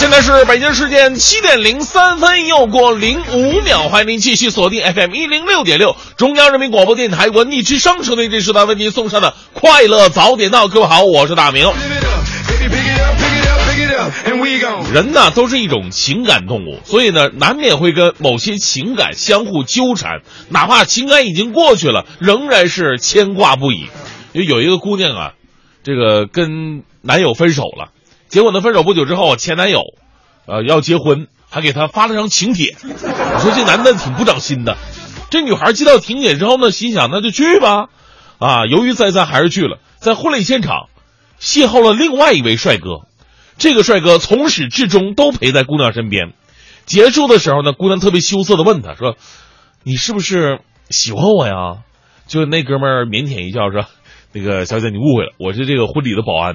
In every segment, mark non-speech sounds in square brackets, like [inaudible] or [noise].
现在是北京时间七点零三分，又过零五秒，欢迎您继续锁定 FM 一零六点六，中央人民广播电台文艺之声，收听这时段为您送上的快乐早点到。各位好，我是大明。人呢都是一种情感动物，所以呢难免会跟某些情感相互纠缠，哪怕情感已经过去了，仍然是牵挂不已。有有一个姑娘啊，这个跟男友分手了。结果呢？分手不久之后，前男友，呃，要结婚，还给她发了张请帖。我说这男的挺不长心的。这女孩接到请帖之后呢，心想那就去吧，啊，犹豫再三还是去了。在婚礼现场，邂逅了另外一位帅哥。这个帅哥从始至终都陪在姑娘身边。结束的时候呢，姑娘特别羞涩的问他说：“你是不是喜欢我呀？”就那哥们儿腼腆一笑说：“那个小姐，你误会了，我是这个婚礼的保安。”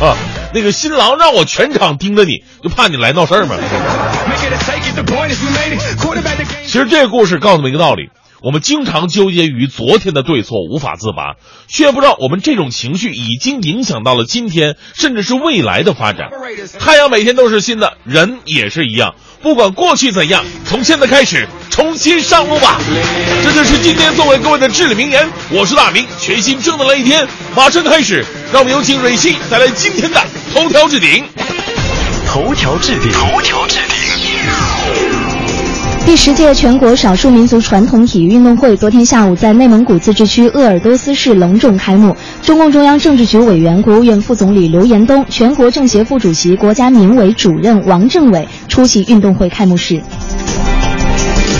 啊，那个新郎让我全场盯着你，就怕你来闹事儿嘛。其实这个故事告诉我们一个道理：我们经常纠结于昨天的对错，无法自拔，却不知道我们这种情绪已经影响到了今天，甚至是未来的发展。太阳每天都是新的，人也是一样。不管过去怎样，从现在开始重新上路吧。这就是今天送给各位的至理名言。我是大明，全新正能量一天马上开始，让我们有请蕊希带来今天的头条置顶。头条置顶。头条置顶。第十届全国少数民族传统体育运动会昨天下午在内蒙古自治区鄂尔多斯市隆重开幕。中共中央政治局委员、国务院副总理刘延东，全国政协副主席、国家民委主任王正伟出席运动会开幕式。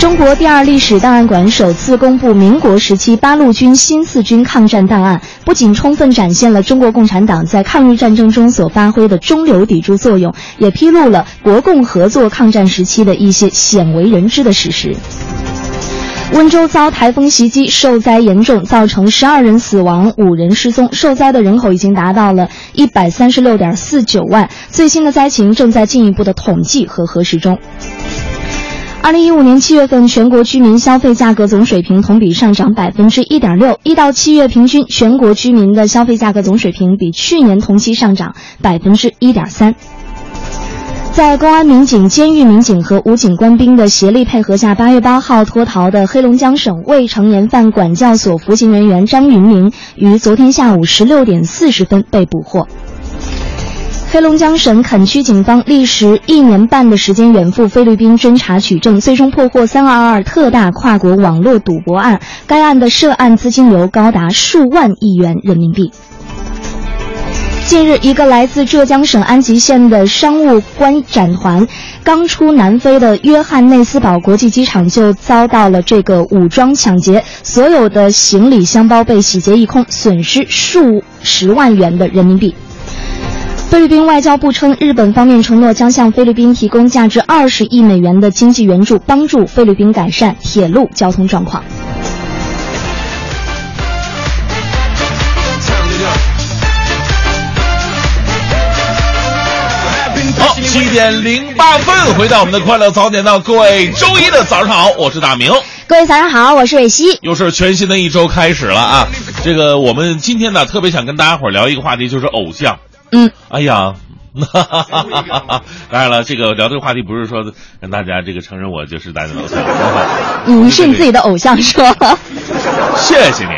中国第二历史档案馆首次公布民国时期八路军新四军抗战档案，不仅充分展现了中国共产党在抗日战争中所发挥的中流砥柱作用，也披露了国共合作抗战时期的一些鲜为人知的事实。温州遭台风袭击，受灾严重，造成十二人死亡，五人失踪，受灾的人口已经达到了一百三十六点四九万，最新的灾情正在进一步的统计和核实中。二零一五年七月份，全国居民消费价格总水平同比上涨百分之一点六。一到七月平均，全国居民的消费价格总水平比去年同期上涨百分之一点三。在公安民警、监狱民警和武警官兵的协力配合下，八月八号脱逃的黑龙江省未成年犯管教所服刑人员张云明于昨天下午十六点四十分被捕获。黑龙江省垦区警方历时一年半的时间远赴菲律宾侦查取证，最终破获“三二二”特大跨国网络赌博案。该案的涉案资金流高达数万亿元人民币。近日，一个来自浙江省安吉县的商务观展团，刚出南非的约翰内斯堡国际机场就遭到了这个武装抢劫，所有的行李箱包被洗劫一空，损失数十万元的人民币。菲律宾外交部称，日本方面承诺将向菲律宾提供价值二十亿美元的经济援助，帮助菲律宾改善铁路交通状况。好，七点零八分，回到我们的快乐早点到，各位周一的早上好，我是大明。各位早上好，我是伟西。又是全新的一周开始了啊！这个我们今天呢，特别想跟大家伙聊一个话题，就是偶像。嗯，哎呀，[laughs] 当然了，这个聊这个话题不是说让大家这个承认我就是大家的偶像，你是你自己的偶像是吧？谢谢你。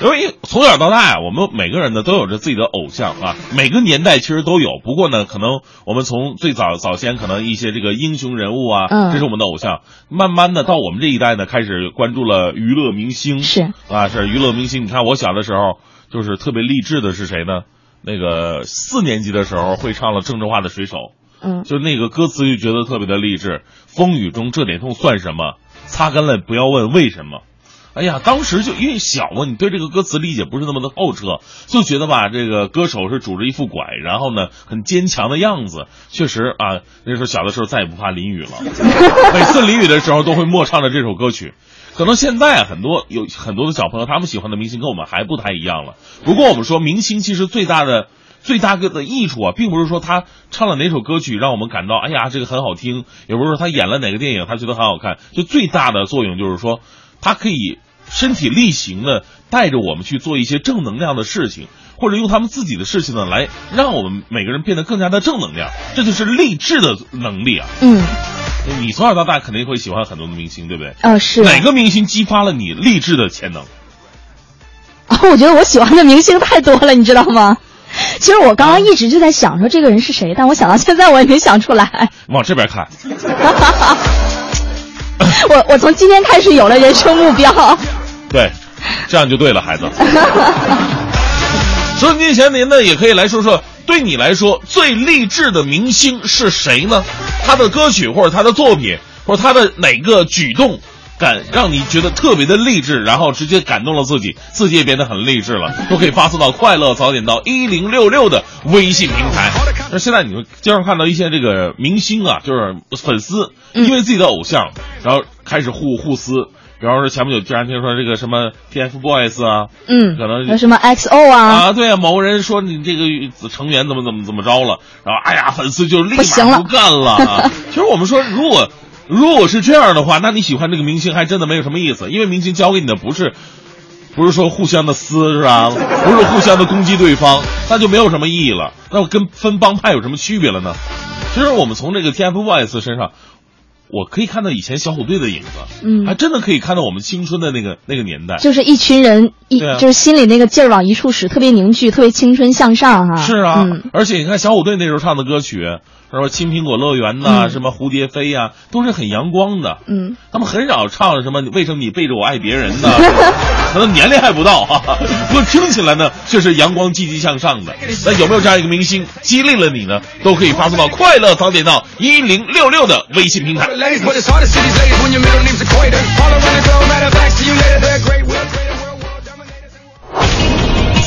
因为从小到大呀，我们每个人呢都有着自己的偶像啊，每个年代其实都有。不过呢，可能我们从最早早先可能一些这个英雄人物啊，嗯这是我们的偶像。慢慢的到我们这一代呢，开始关注了娱乐明星，是啊，是娱乐明星。你看我小的时候，就是特别励志的是谁呢？那个四年级的时候会唱了郑智化的《水手》，嗯，就那个歌词就觉得特别的励志。风雨中这点痛算什么？擦干了不要问为什么。哎呀，当时就因为小嘛，你对这个歌词理解不是那么的透彻，就觉得吧，这个歌手是拄着一副拐，然后呢很坚强的样子。确实啊，那时候小的时候再也不怕淋雨了，[laughs] 每次淋雨的时候都会默唱着这首歌曲。可能现在很多有很多的小朋友，他们喜欢的明星跟我们还不太一样了。不过我们说，明星其实最大的最大个的益处啊，并不是说他唱了哪首歌曲让我们感到哎呀这个很好听，也不是说他演了哪个电影他觉得很好看，就最大的作用就是说，他可以身体力行的带着我们去做一些正能量的事情，或者用他们自己的事情呢来让我们每个人变得更加的正能量，这就是励志的能力啊。嗯，你从小到大肯定会喜欢很多的明星，对不对？哦，是哪个明星激发了你励志的潜能？啊，[laughs] 我觉得我喜欢的明星太多了，你知道吗？其实我刚刚一直就在想说这个人是谁，但我想到现在我也没想出来。[laughs] 往这边看，[laughs] 我我从今天开始有了人生目标。对，这样就对了，孩子。收音机前您呢，也可以来说说，对你来说最励志的明星是谁呢？他的歌曲或者他的作品，或者他的哪个举动，感让你觉得特别的励志，然后直接感动了自己，自己也变得很励志了，都可以发送到快乐早点到一零六六的微信平台。那现在你会经常看到一些这个明星啊，就是粉丝因为自己的偶像，然后开始互互撕。比方说前不久经常听说这个什么 TFBOYS 啊，嗯，可能有什么 XO 啊，啊，对啊，某个人说你这个成员怎么怎么怎么着了，然后哎呀，粉丝就立马不干了啊。[laughs] 其实我们说，如果如果是这样的话，那你喜欢这个明星还真的没有什么意思，因为明星教给你的不是不是说互相的撕是吧？不是互相的攻击对方，那就没有什么意义了。那跟分帮派有什么区别了呢？其实我们从这个 TFBOYS 身上。我可以看到以前小虎队的影子，嗯还真的可以看到我们青春的那个那个年代。就是一群人一、啊就是心里那个劲儿往一处使，特别凝聚，特别青春向上哈。是啊，嗯，而且你看小虎队那时候唱的歌曲，什么《青苹果乐园》呐、嗯什么《蝴蝶飞》呀，都是很阳光的。嗯，他们很少唱什么“为什么你背着我爱别人”呢？[laughs] 可能年龄还不到哈、[laughs] 不过听起来呢却是阳光、积极向上的。那有没有这样一个明星激励了你呢？都可以发送到快乐早点到一零六六的微信平台。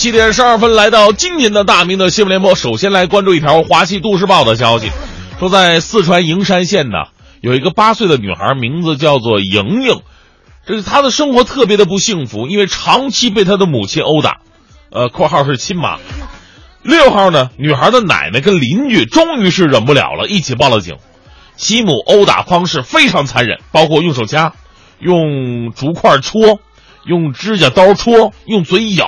七点十二分来到今天的大明的新闻联播。首先来关注一条《华西都市报》的消息，说在四川营山县呢，有一个八岁的女孩，名字叫做莹莹，这是她的生活特别的不幸福，因为长期被她的母亲殴打，呃（括号是亲妈）。六号呢，女孩的奶奶跟邻居终于是忍不了了，一起报了警。其母殴打方式非常残忍，包括用手掐、用竹块戳、用指甲刀戳、用嘴咬。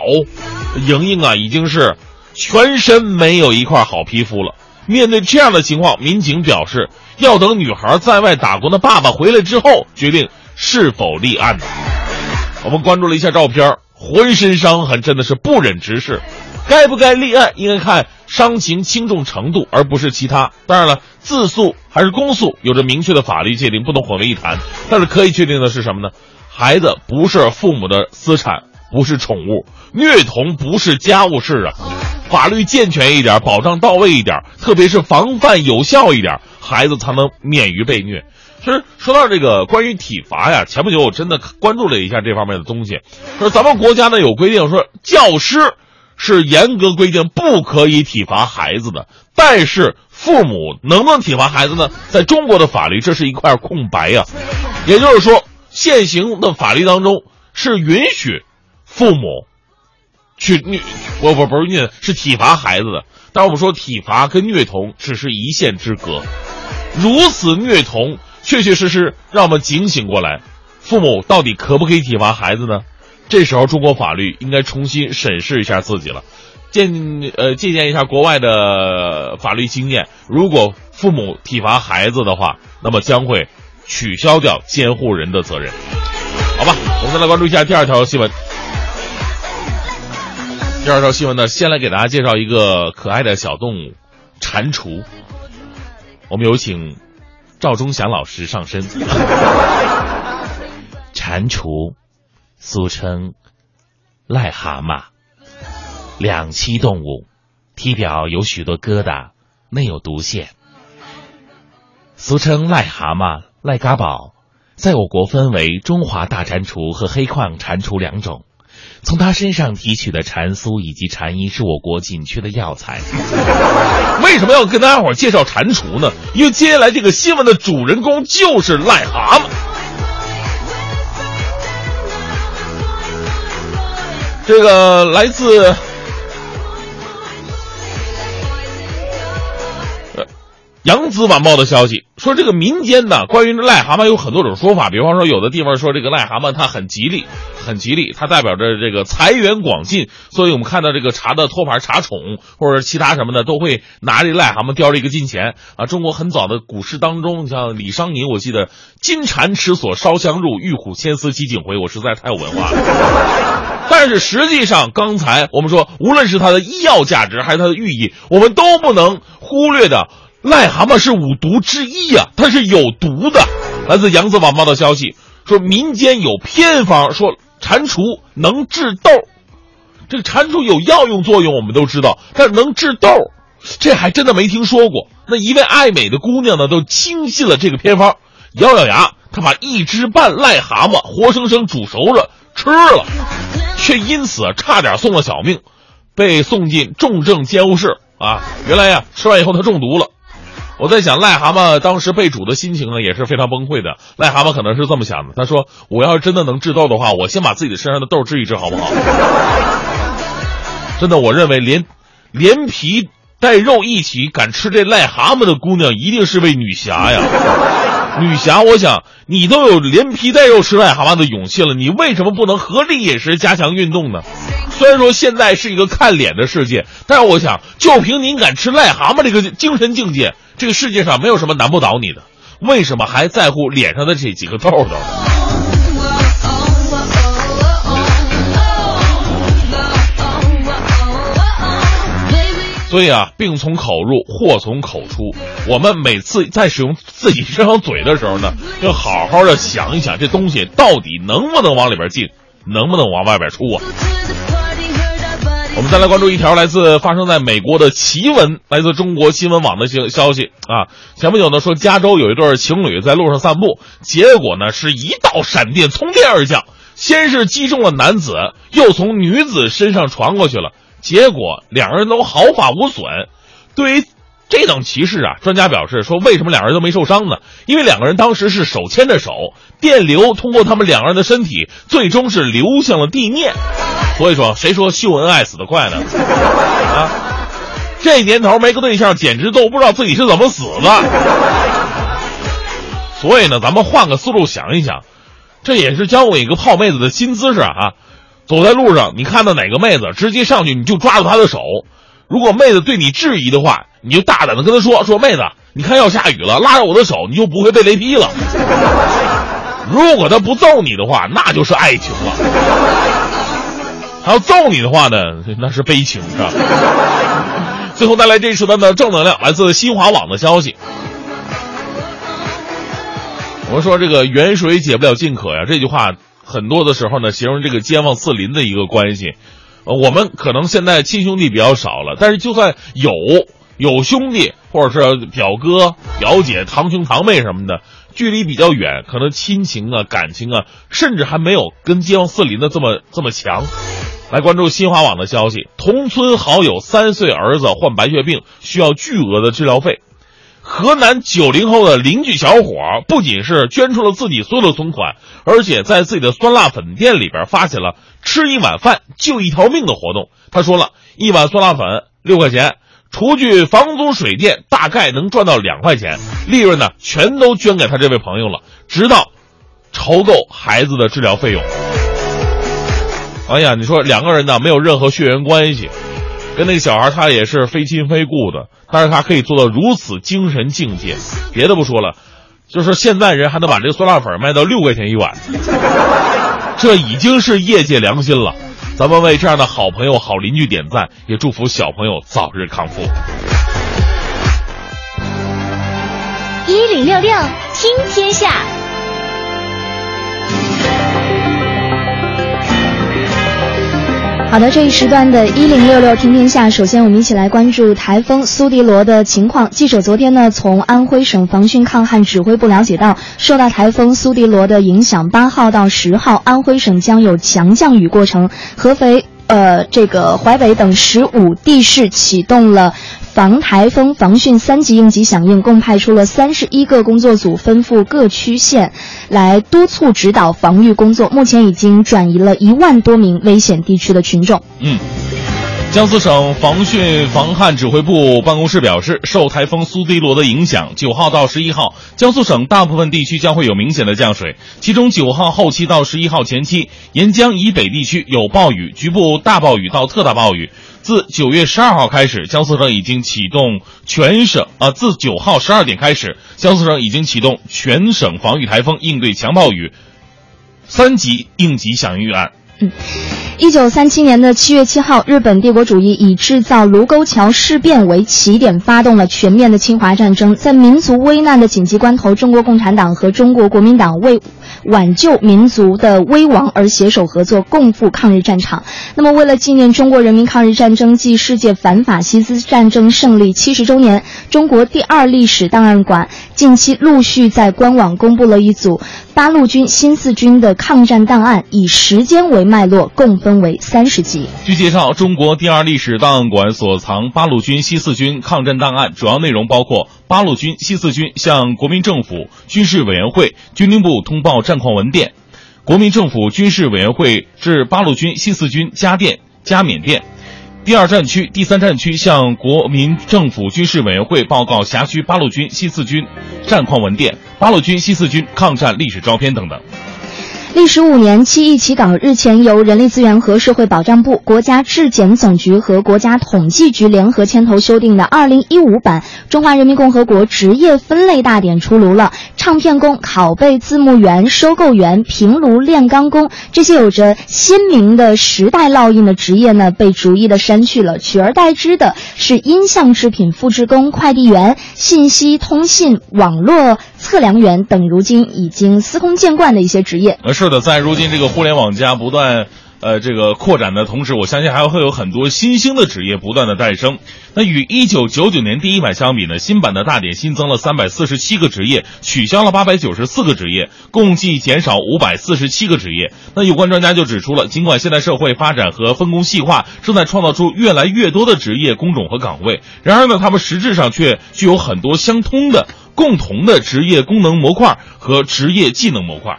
莹莹啊，已经是全身没有一块好皮肤了。面对这样的情况，民警表示要等女孩在外打工的爸爸回来之后，决定是否立案。我们关注了一下照片，浑身伤痕，真的是不忍直视。该不该立案，应该看伤情轻重程度，而不是其他。当然了，自诉还是公诉，有着明确的法律界定，不能混为一谈。但是可以确定的是什么呢？孩子不是父母的私产，不是宠物，虐童不是家务事啊。法律健全一点，保障到位一点，特别是防范有效一点，孩子才能免于被虐。其实说到这个关于体罚呀，前不久我真的关注了一下这方面的东西。说咱们国家呢有规定，说教师是严格规定不可以体罚孩子的，但是父母能不能体罚孩子呢？在中国的法律这是一块空白呀。也就是说，现行的法律当中是允许父母去虐不不不是虐，是体罚孩子的。但我们说体罚跟虐童只是一线之隔，如此虐童，确确实实让我们警醒过来，父母到底可不可以体罚孩子呢？这时候中国法律应该重新审视一下自己了，借呃借鉴一下国外的法律经验，如果父母体罚孩子的话，那么将会取消掉监护人的责任。好吧，我们再来关注一下第二条新闻。第二条新闻呢，先来给大家介绍一个可爱的小动物——蟾蜍。我们有请赵忠祥老师上身。[laughs] 蟾蜍，俗称癞蛤蟆，两栖动物，体表有许多疙瘩，内有毒腺。俗称癞蛤蟆、癞嘎宝，在我国分为中华大蟾蜍和黑矿蟾蜍两种。从他身上提取的蟾酥以及蟾衣是我国紧缺的药材。为什么要跟大家伙介绍蟾蜍呢？因为接下来这个新闻的主人公就是癞蛤蟆。这个来自。扬子晚报的消息说，这个民间呢，关于癞蛤蟆有很多种说法。比方说，有的地方说这个癞蛤蟆它很吉利，很吉利，它代表着这个财源广进。所以我们看到这个茶的托盘、茶宠或者其他什么的，都会拿这癞蛤蟆叼着一个金钱啊。中国很早的古诗当中，像李商隐，我记得“金蝉池锁烧香入，玉虎牵丝鸡颈回”，我实在太有文化了。[laughs] 但是实际上，刚才我们说，无论是它的医药价值还是它的寓意，我们都不能忽略的。癞蛤蟆是五毒之一呀，它是有毒的。来自扬子晚报的消息说，民间有偏方说蟾蜍能治痘。这个蟾蜍有药用作用，我们都知道，但是能治痘，这还真的没听说过。那一位爱美的姑娘呢，都轻信了这个偏方，咬咬牙，她把一只半癞蛤蟆活生生煮熟了吃了，却因此差点送了小命，被送进重症监护室啊！原来呀，吃完以后她中毒了。我在想，癞蛤蟆当时被煮的心情呢，也是非常崩溃的。癞蛤蟆可能是这么想的：他说，我要是真的能治痘的话，我先把自己的身上的痘治一治，好不好？[laughs] 真的，我认为连连皮带肉一起敢吃这癞蛤蟆的姑娘，一定是位女侠呀！[laughs] 女侠，我想你都有连皮带肉吃癞蛤蟆的勇气了，你为什么不能合理饮食，加强运动呢？虽然说现在是一个看脸的世界，但是我想，就凭您敢吃癞蛤蟆这个精神境界。这个世界上没有什么难不倒你的，为什么还在乎脸上的这几个痘痘呢？所以啊，病从口入，祸从口出。我们每次在使用自己这张嘴的时候呢，要好好的想一想，这东西到底能不能往里边进，能不能往外边出啊？我们再来关注一条来自发生在美国的奇闻，来自中国新闻网的消消息啊。前不久呢，说加州有一对情侣在路上散步，结果呢是一道闪电从天而降，先是击中了男子，又从女子身上传过去了，结果两人都毫发无损。对于这等奇事啊，专家表示说，为什么两人都没受伤呢？因为两个人当时是手牵着手，电流通过他们两个人的身体，最终是流向了地面。所以说，谁说秀恩爱死得快呢？啊，这年头没个对象，简直都不知道自己是怎么死的。所以呢，咱们换个思路想一想，这也是教我一个泡妹子的新姿势啊！走在路上，你看到哪个妹子，直接上去你就抓住她的手。如果妹子对你质疑的话，你就大胆的跟她说：“说妹子，你看要下雨了，拉着我的手，你就不会被雷劈了。[laughs] ”如果她不揍你的话，那就是爱情了。他要揍你的话呢，那是悲情，是吧？最后带来这一时段的正能量，来自新华网的消息。我们说这个远水解不了近渴呀，这句话很多的时候呢，形容这个街坊四邻的一个关系。我们可能现在亲兄弟比较少了，但是就算有有兄弟，或者是表哥、表姐、堂兄、堂妹什么的，距离比较远，可能亲情啊、感情啊，甚至还没有跟街坊四邻的这么这么强。来关注新华网的消息，同村好友三岁儿子患白血病，需要巨额的治疗费。河南九零后的邻居小伙不仅是捐出了自己所有的存款，而且在自己的酸辣粉店里边发起了“吃一碗饭救一条命”的活动。他说了一碗酸辣粉六块钱，除去房租水电，大概能赚到两块钱，利润呢全都捐给他这位朋友了，直到筹够孩子的治疗费用。哎呀，你说两个人呢没有任何血缘关系，跟那个小孩他也是非亲非故的，但是他可以做到如此精神境界。别的不说了，就是现在人还能把这个酸辣粉卖到六块钱一碗，这已经是业界良心了。咱们为这样的好朋友、好邻居点赞，也祝福小朋友早日康复。一零六六听天下。好的，这一时段的“一零六六听天下”，首先我们一起来关注台风苏迪罗的情况。记者昨天呢，从安徽省防汛抗旱指挥部了解到，受到台风苏迪罗的影响，八号到十号，安徽省将有强降雨过程。合肥、呃，这个淮北等十五地市启动了。防台风防汛三级应急响应，共派出了三十一个工作组，分赴各区县，来督促指导防御工作。目前已经转移了一万多名危险地区的群众。嗯。江苏省防汛防旱指挥部办公室表示，受台风苏迪罗的影响，九号到十一号，江苏省大部分地区将会有明显的降水。其中，九号后期到十一号前期，沿江以北地区有暴雨，局部大暴雨到特大暴雨。自九月十二号开始，江苏省已经启动全省啊，自九号十二点开始，江苏省已经启动全省防御台风应对强暴雨三级应急响应预案。嗯，一九三七年的七月七号，日本帝国主义以制造卢沟桥事变为起点，发动了全面的侵华战争。在民族危难的紧急关头，中国共产党和中国国民党为挽救民族的危亡而携手合作，共赴抗日战场。那么，为了纪念中国人民抗日战争暨世界反法西斯战争胜利七十周年，中国第二历史档案馆近期陆续在官网公布了一组八路军新四军的抗战档案，以时间为脉络，共分为三十集。据介绍，中国第二历史档案馆所藏八路军新四军抗战档案，主要内容包括八路军新四军向国民政府军事委员会、军令部通报战况文电，国民政府军事委员会致八路军新四军加电、加缅电。第二战区、第三战区向国民政府军事委员会报告辖区八路军新四军战况文电、八路军新四军抗战历史照片等等。历时五年，七亿起稿日前由人力资源和社会保障部、国家质检总局和国家统计局联合牵头修订的二零一五版《中华人民共和国职业分类大典》出炉了。唱片工、拷贝字幕员、收购员、平炉炼钢工这些有着鲜明的时代烙印的职业呢，被逐一的删去了，取而代之的是音像制品复制工、快递员、信息通信网络测量员等，如今已经司空见惯的一些职业。呃，是的，在如今这个互联网加不断，呃，这个扩展的同时，我相信还会有很多新兴的职业不断的诞生。那与一九九九年第一版相比呢，新版的大典新增了三百四十七个职业，取消了八百九十四个职业，共计减少五百四十七个职业。那有关专家就指出了，尽管现代社会发展和分工细化正在创造出越来越多的职业工种和岗位，然而呢，他们实质上却具有很多相通的、共同的职业功能模块和职业技能模块。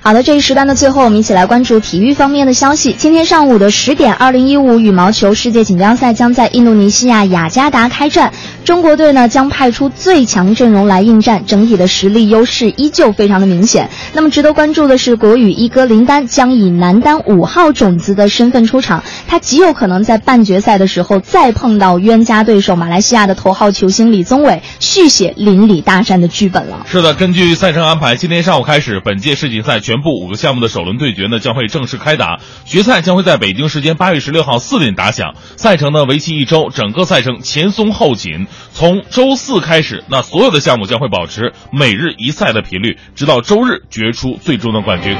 好的，这一时段的最后，我们一起来关注体育方面的消息。今天上午的十点，二零一五羽毛球世界锦标赛将在印度尼西亚雅加达开战。中国队呢将派出最强阵容来应战，整体的实力优势依旧非常的明显。那么值得关注的是，国羽一哥林丹将以男单五号种子的身份出场，他极有可能在半决赛的时候再碰到冤家对手马来西亚的头号球星李宗伟，续写邻里大战的剧本了。是的，根据赛程安排，今天上午开始，本届世锦赛全部五个项目的首轮对决呢将会正式开打，决赛将会在北京时间八月十六号四点打响。赛程呢为期一周，整个赛程前松后紧。从周四开始，那所有的项目将会保持每日一赛的频率，直到周日决出最终的冠军。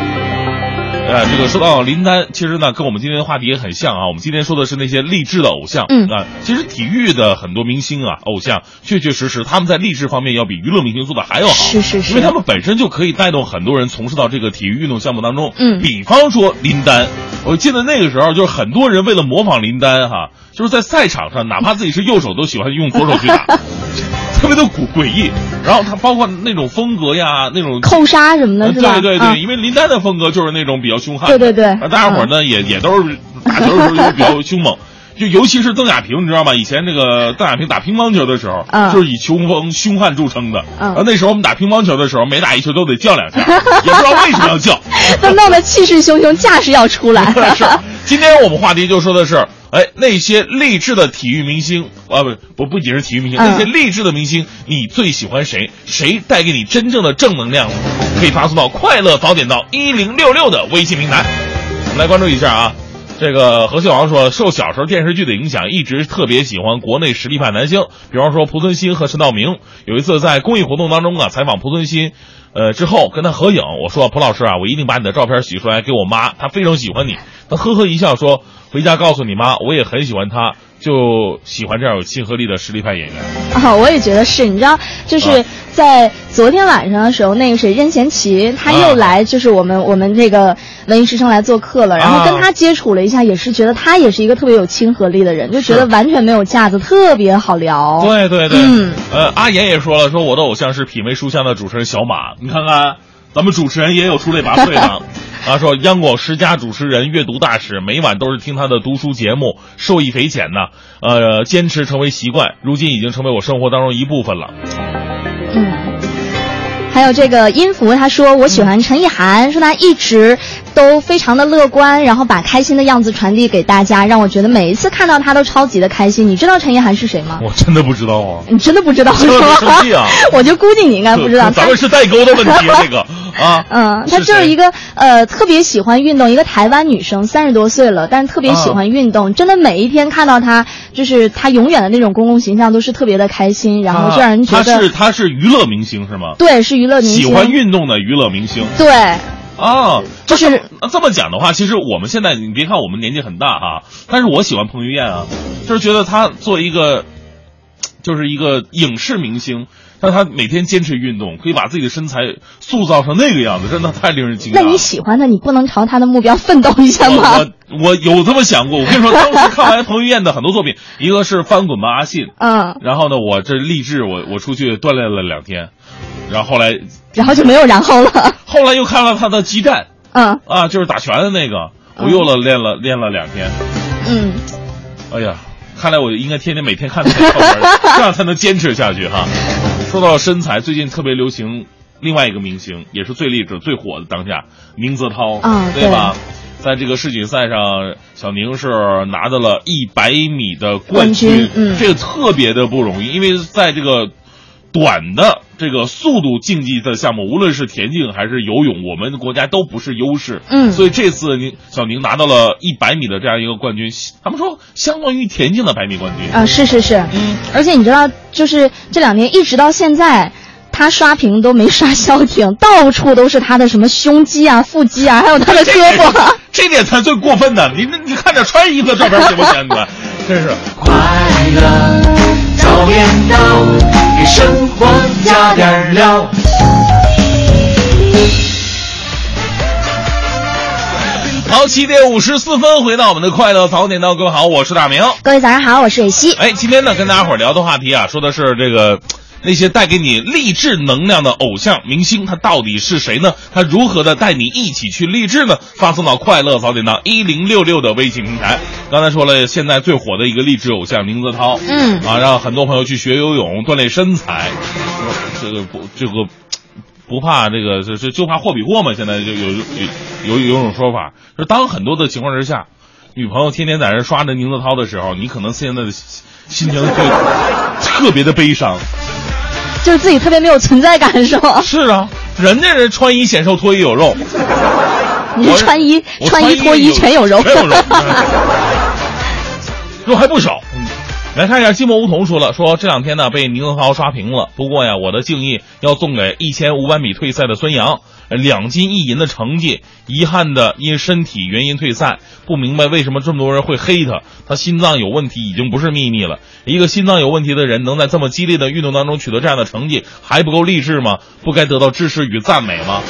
呃，这个说到林丹，其实呢跟我们今天的话题也很像啊。我们今天说的是那些励志的偶像，嗯啊，其实体育的很多明星啊、偶像，确确实实他们在励志方面要比娱乐明星做的还要好，是是是因为他们本身就可以带动很多人从事到这个体育运动项目当中。嗯比方说林丹，我记得那个时候就是很多人为了模仿林丹哈，就是在赛场上，哪怕自己是右手，都喜欢用左手去打，[laughs] 特别的诡诡异。然后他包括那种风格呀，那种扣杀什么的？对对对，啊因为林丹的风格就是那种比较凶悍，对对对啊大家伙儿呢、也也都是打球的时候也比较凶猛。就尤其是邓亚萍，你知道吗？以前这个邓亚萍打乒乓球的时候，嗯就是以球风凶悍著称的。嗯然后那时候我们打乒乓球的时候，每打一球都得叫两下，也不知道为什么要叫。[laughs] 都弄得气势汹汹，架势要出来。[laughs] 是，[laughs] 今天我们话题就说的是，哎，那些励志的体育明星啊，不不不仅是体育明星，嗯那些励志的明星，你最喜欢谁？谁带给你真正的正能量？可以发送到快乐早点到一零六六的微信平台。我们来关注一下啊。这个何秀王说，受小时候电视剧的影响，一直特别喜欢国内实力派男星，比方说濮存昕和陈道明。有一次在公益活动当中啊，采访濮存昕，呃之后跟他合影，我说濮老师啊，我一定把你的照片洗出来给我妈，她非常喜欢你。他呵呵一笑说，回家告诉你妈，我也很喜欢她，就喜欢这样有亲和力的实力派演员。啊，我也觉得是，你知道，就是啊在昨天晚上的时候，那个谁任贤齐他啊又来，就是我们我们这个文艺之声来做客了，然后跟他接触了一下，也是觉得他也是一个特别有亲和力的人，就觉得完全没有架子，特别好聊。对对对，嗯呃，阿岩也说了，说我的偶像是品味书香的主持人小马，你看看，咱们主持人也有出类拔萃的。[laughs] 他，说央广十佳主持人、阅读大使，每晚都是听他的读书节目，受益匪浅呢。呃，坚持成为习惯，如今已经成为我生活当中一部分了。嗯，还有这个音符，他说我喜欢陈意涵，说他一直都非常的乐观，然后把开心的样子传递给大家，让我觉得每一次看到他都超级的开心。你知道陈意涵是谁吗？我真的不知道啊，你真的不知道是这么吗啊？[laughs] 我就估计你应该不知道。咱们 [laughs] 是代沟的问题啊，这个啊，[laughs] 嗯，她就是一个呃特别喜欢运动，一个台湾女生，三十多岁了，但是特别喜欢运动。真的每一天看到她，就是她永远的那种公共形象都是特别的开心，然后就让人觉他得、是他是娱乐明星是吗？对是娱乐明星喜，欢运动的娱乐明星对，啊，就是那这么讲的话，其实我们现在你别看我们年纪很大哈，但是我喜欢彭于晏啊，就是觉得他作为一个，就是一个影视明星，但他每天坚持运动，可以把自己的身材塑造成那个样子，真的太令人惊讶。那你喜欢的，你不能朝他的目标奋斗一下吗？我我我有这么想过，我跟你说，当时看完彭于晏的很多作品，一个是《翻滚吧阿信》，嗯，然后呢，我这励志，我我出去锻炼了两天，然后后来然后就没有然后了。[laughs] 后来又看了他的激战嗯。啊，就是打拳的那个，我又了练了练了两天，嗯，哎呀，看来我应该天天每天看他的照片，[laughs] 这样才能坚持下去哈。说到身材，最近特别流行另外一个明星，也是最励志、最火的当下，宁泽涛，嗯对。吧？在这个世锦赛上，小宁是拿到了一百米的冠冠军嗯。这个特别的不容易，因为在这个短的这个速度竞技的项目，无论是田径还是游泳，我们国家都不是优势。嗯所以这次宁小宁拿到了一百米的这样一个冠军，他们说相当于田径的百米冠军。啊，是是是，嗯，而且你知道，就是这两年一直到现在。他刷屏都没刷消停，[laughs] 到处都是他的什么胸肌啊、腹肌啊，还有他的胳膊。[laughs] 这点才最过分的。你你看点穿衣服的照片行不行？你们 [laughs] 真是。快乐早点到，给生活加点料。好，七点五十四分，回到我们的快乐早点到，各位好，我是大明。各位早上好，我是蕊希。哎，今天呢，跟大家伙聊的话题啊，说的是这个那些带给你励志能量的偶像明星，他到底是谁呢？他如何的带你一起去励志呢？发送到快乐早点到一零六六的微信平台。刚才说了，现在最火的一个励志偶像宁泽涛，嗯啊，让很多朋友去学游泳，锻炼身材，这个不这个。不怕这个，这这就怕货比货嘛。现在就有有有有种说法，就当很多的情况之下，女朋友天天在这刷着宁泽涛的时候，你可能现在的心情就特别的悲伤。就是自己特别没有存在感，是吗？是啊，人家人穿衣显瘦，脱衣有肉，[laughs] 你是穿衣穿衣脱衣全有肉，全有肉，[laughs] 肉还不少。嗯来看一下，寂寞梧桐说了，说这两天呢被宁泽涛刷屏了。不过呀，我的敬意要送给一千五百米退赛的孙杨，两金一银的成绩，遗憾的因身体原因退赛。不明白为什么这么多人会黑他，他心脏有问题已经不是秘密了。一个心脏有问题的人能在这么激烈的运动当中取得这样的成绩，还不够励志吗？不该得到支持与赞美吗？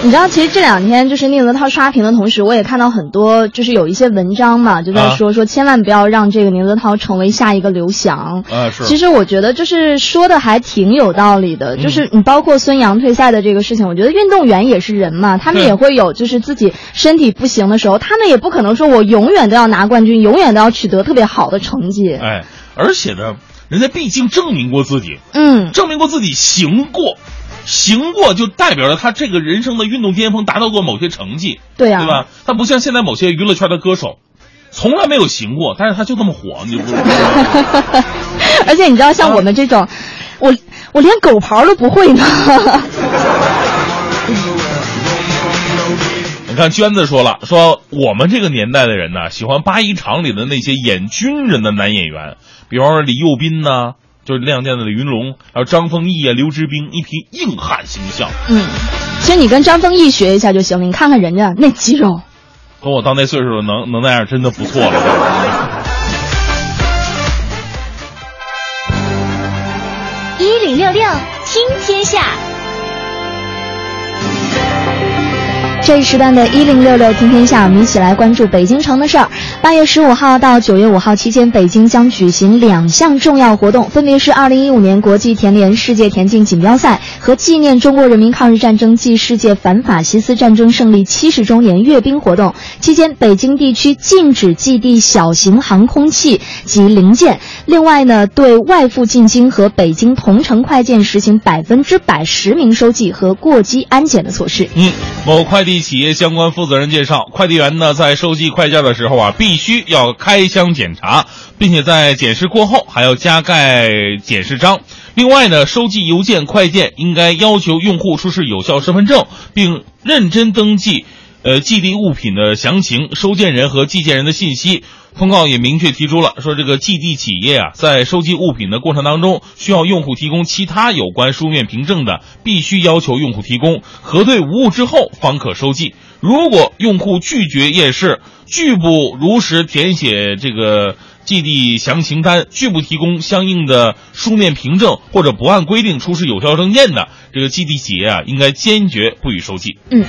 你知道，其实这两天就是宁泽涛刷屏的同时，我也看到很多就是有一些文章嘛，就在说、说千万不要让这个宁泽涛成为下一个刘翔。啊，是。其实我觉得就是说的还挺有道理的，就是你包括孙杨退赛的这个事情，我觉得运动员也是人嘛，他们也会有就是自己身体不行的时候，他们也不可能说我永远都要拿冠军，永远都要取得特别好的成绩。哎，而且呢，人家毕竟证明过自己，嗯，证明过自己行过，行过就代表着他这个人生的运动巅峰达到过某些成绩，对啊对吧？他不像现在某些娱乐圈的歌手，从来没有行过，但是他就这么火，你就不知道。[laughs] 而且你知道，像我们这种，我我连狗刨都不会呢。[laughs] 你看娟子说了，说我们这个年代的人呢，喜欢八一厂里的那些演军人的男演员，比方说李幼斌呐、就是《亮剑》的李云龙，还有张丰毅啊、刘志斌，一批硬汉形象。嗯，其实你跟张丰毅学一下就行了，你看看人家那肌肉。和我到那岁数了，能能那样，真的不错了。一零六六听天下，这一时段的“一零六六听天下”，我们一起来关注北京城的事儿。八月十五号到九月五号期间，北京将举行两项重要活动，分别是二零一五年国际田联世界田径锦标赛和纪念中国人民抗日战争暨世界反法西斯战争胜利七十周年阅兵活动。期间，北京地区禁止寄递小型航空器及零件。另外呢，对外赴进京和北京同城快件实行百分之百实名收寄和过机安检的措施。嗯，某快递企业相关负责人介绍，快递员呢在收寄快件的时候啊，必须要开箱检查，并且在检视过后还要加盖检视章。另外呢，收寄邮件快件应该要求用户出示有效身份证，并认真登记。呃，寄递物品的详情、收件人和寄件人的信息。通告也明确提出了，说这个寄递企业啊，在收集物品的过程当中，需要用户提供其他有关书面凭证的，必须要求用户提供，核对无误之后方可收寄。如果用户拒绝验视，拒不如实填写这个寄递详情单，拒不提供相应的书面凭证，或者不按规定出示有效证件的，这个寄递企业啊，应该坚决不予收寄。嗯。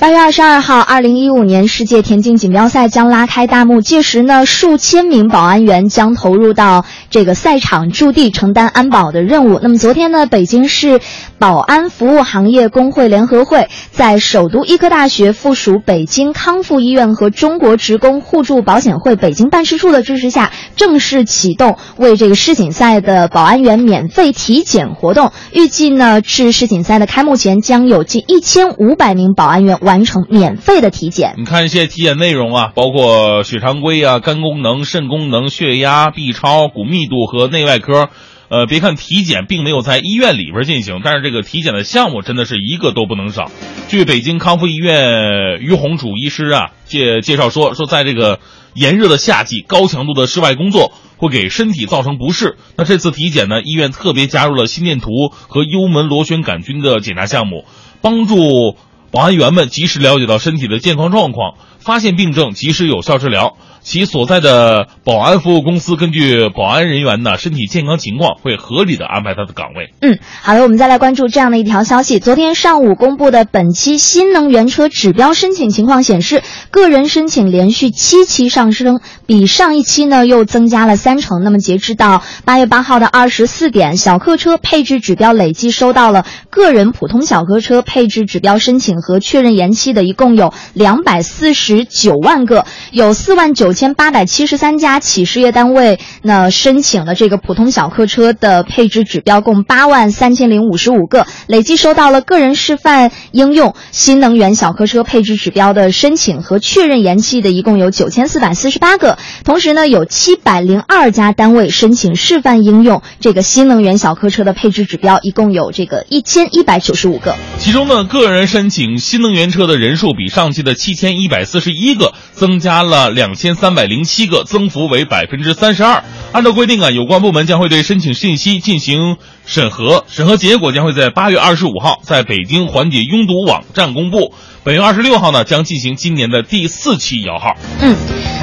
八月二十二号，二零一五年世界田径锦标赛将拉开大幕。届时呢，数千名保安员将投入到这个赛场驻地，承担安保的任务。那么昨天呢，北京市保安服务行业工会联合会在首都医科大学附属北京康复医院和中国职工互助保险会北京办事处的支持下，正式启动为这个世锦赛的保安员免费体检活动。预计呢，至世锦赛的开幕前，将有近一千五百名保安员完成免费的体检。你看一些体检内容啊，包括血常规啊、肝功能、肾功能、血压、B 超、骨密度和内外科。呃，别看体检并没有在医院里边进行，但是这个体检的项目真的是一个都不能少。据北京康复医院于洪主医师啊介介绍说，说在这个炎热的夏季，高强度的室外工作会给身体造成不适。那这次体检呢，医院特别加入了心电图和幽门螺旋杆菌的检查项目，帮助保安员们及时了解到身体的健康状况，发现病症，及时有效治疗。其所在的保安服务公司根据保安人员呢身体健康情况，会合理的安排他的岗位。嗯，好的，我们再来关注这样的一条消息。昨天上午公布的本期新能源车指标申请情况显示，个人申请连续七期上升，比上一期呢又增加了三成。那么截至到八月八号的二十四点，小客车配置指标累计收到了个人普通小客车配置指标申请和确认延期的，一共有两百四十九万个，有四万九千八百七十三家企事业单位那申请了这个普通小客车的配置指标，共八万三千零五十五个，累计收到了个人示范应用新能源小客车配置指标的申请和确认延期的，一共有九千四百四十八个。同时呢，有七百零二家单位申请示范应用这个新能源小客车的配置指标，一共有这个一千一百九十五个。其中呢，个人申请新能源车的人数比上期的七千一百四十一个增加了两千三百零七个，增幅为百分之三十二。按照规定啊，有关部门将会对申请信息进行审核，审核结果将会在八月二十五号在北京缓解拥堵网站公布。本月二十六号呢，将进行今年的第四期摇号。嗯，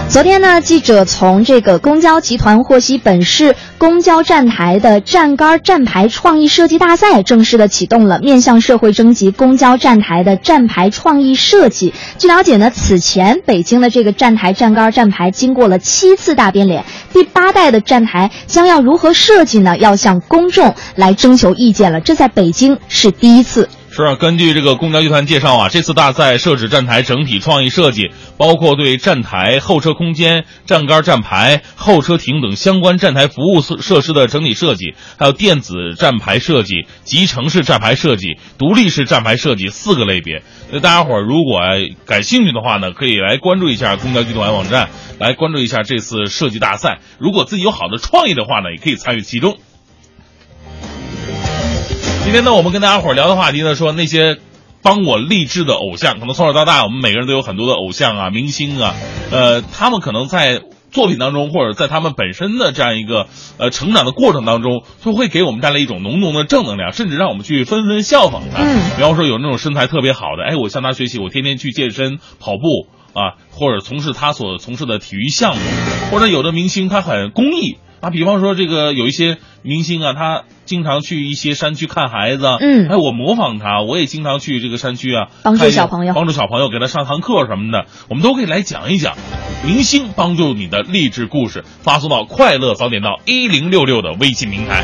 昨天呢，记者从这个公交集团获悉，本市公交站台的站杆站牌创意设计大赛正式的启动了，面向社会征集公交站台的站牌创意设计。据了解呢，此前北京的这个站台站杆站牌经过了七次大变脸，第八代的站台将要如何设计呢？要向公众来征求意见了，这在北京是第一次。是啊，根据这个公交集团介绍啊，这次大赛设置站台整体创意设计，包括对站台、候车空间、站杆、站牌、候车亭等相关站台服务设设施的整体设计，还有电子站牌设计、集成式站牌设计、独立式站牌设计四个类别。那大家伙儿如果感兴趣的话呢，可以来关注一下公交集团网站，来关注一下这次设计大赛。如果自己有好的创意的话呢，也可以参与其中。今天呢，我们跟大家伙儿聊的话题呢，说那些帮我励志的偶像，可能从小到大，我们每个人都有很多的偶像啊、明星啊，呃，他们可能在作品当中，或者在他们本身的这样一个呃成长的过程当中，就会给我们带来一种浓浓的正能量，甚至让我们去纷纷效仿他。嗯，比方说有那种身材特别好的，哎，我向他学习，我天天去健身、跑步啊，或者从事他所从事的体育项目，或者有的明星他很公益。啊，比方说这个有一些明星啊，他经常去一些山区看孩子，嗯哎，我模仿他，我也经常去这个山区啊，帮助小朋友帮助小朋友给他上堂课什么的，我们都可以来讲一讲明星帮助你的励志故事，发送到快乐早点到一零六六的微信平台。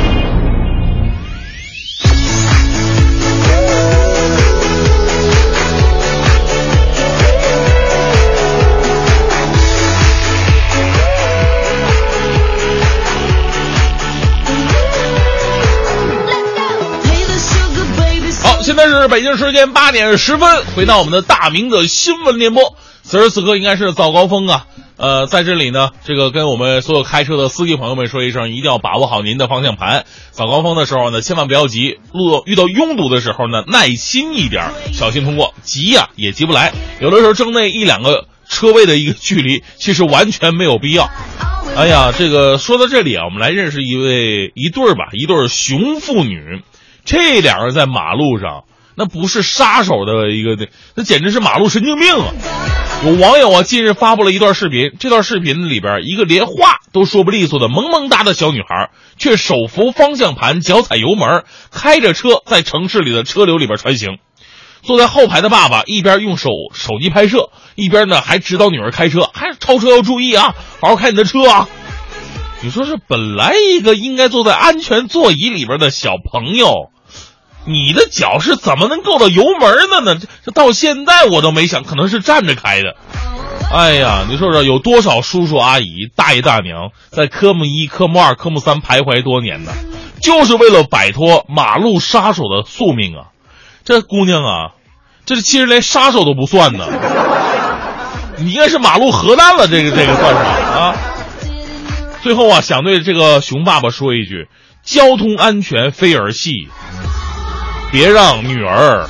是北京时间八点十分，回到我们的大明的新闻联播。此时此刻应该是早高峰啊，呃，在这里呢，这个跟我们所有开车的司机朋友们说一声，一定要把握好您的方向盘。早高峰的时候呢，千万不要急，路遇到拥堵的时候呢，耐心一点，小心通过。急呀、也急不来，有的时候争那一两个车位的一个距离，其实完全没有必要。哎呀，这个说到这里啊，我们来认识一位一对儿吧，一对儿熊父女。这俩人在马路上，那不是杀手的一个的，那简直是马路神经病啊！有网友啊，近日发布了一段视频，这段视频里边，一个连话都说不利索的萌萌哒的小女孩，却手扶方向盘，脚踩油门，开着车在城市里的车流里边穿行。坐在后排的爸爸一边用手手机拍摄，一边呢还指导女儿开车，还超车要注意啊，好好开你的车啊！你说是本来一个应该坐在安全座椅里边的小朋友，你的脚是怎么能够到油门的呢？这这到现在我都没想，可能是站着开的。哎呀，你说说有多少叔叔阿姨、大爷大娘在科目一、科目二、科目三徘徊多年呢？就是为了摆脱马路杀手的宿命啊！这姑娘啊，这其实连杀手都不算呢，你应该是马路核弹了，这个这个算上啊。最后啊，想对这个熊爸爸说一句：交通安全非儿戏，别让女儿、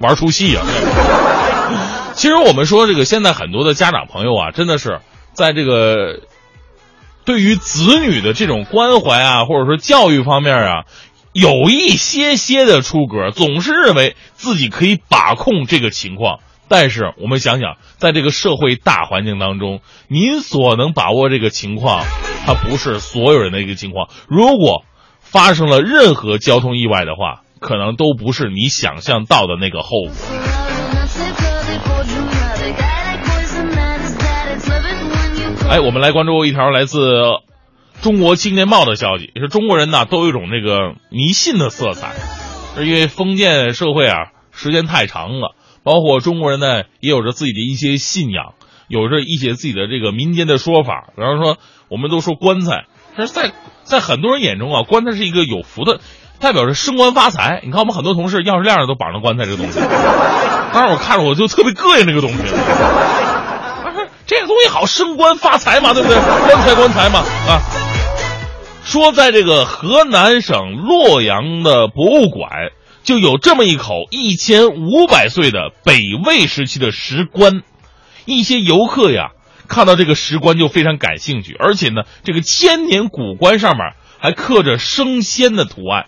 玩出戏啊！其实我们说这个，现在很多的家长朋友啊，真的是在这个对于子女的这种关怀啊，或者说教育方面啊，有一些些的出格，总是认为自己可以把控这个情况。但是我们想想，在这个社会大环境当中，您所能把握这个情况，它不是所有人的一个情况。如果发生了任何交通意外的话，可能都不是你想象到的那个后果。哎，我们来关注一条来自《中国青年报》的消息，也是中国人呢都有一种这个迷信的色彩，是因为封建社会啊时间太长了，包括中国人呢也有着自己的一些信仰，有着一些自己的这个民间的说法。比方说，我们都说棺材，但是在在很多人眼中啊，棺材是一个有福的，代表着升官发财。你看我们很多同事钥匙链上都绑着棺材这个东西，当时我看着我就特别膈应这个东西。他说这个东西好升官发财嘛，对不对？棺材棺材嘛啊。说在这个河南省洛阳的博物馆，就有这么一口一千五百岁的北魏时期的石棺，一些游客呀看到这个石棺就非常感兴趣，而且呢，这个千年古棺上面还刻着升仙的图案。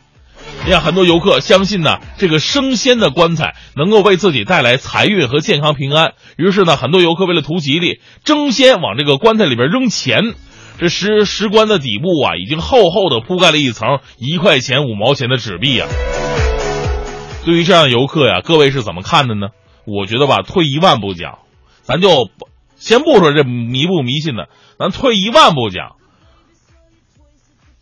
你看，很多游客相信呢，这个升仙的棺材能够为自己带来财运和健康平安。于是呢，很多游客为了图吉利，争先往这个棺材里边扔钱。这石石棺的底部啊，已经厚厚的铺盖了一层一块钱、五毛钱的纸币啊。对于这样的游客呀，各位是怎么看的呢？我觉得吧，退一万步讲，咱就先不说这迷不迷信的，咱退一万步讲。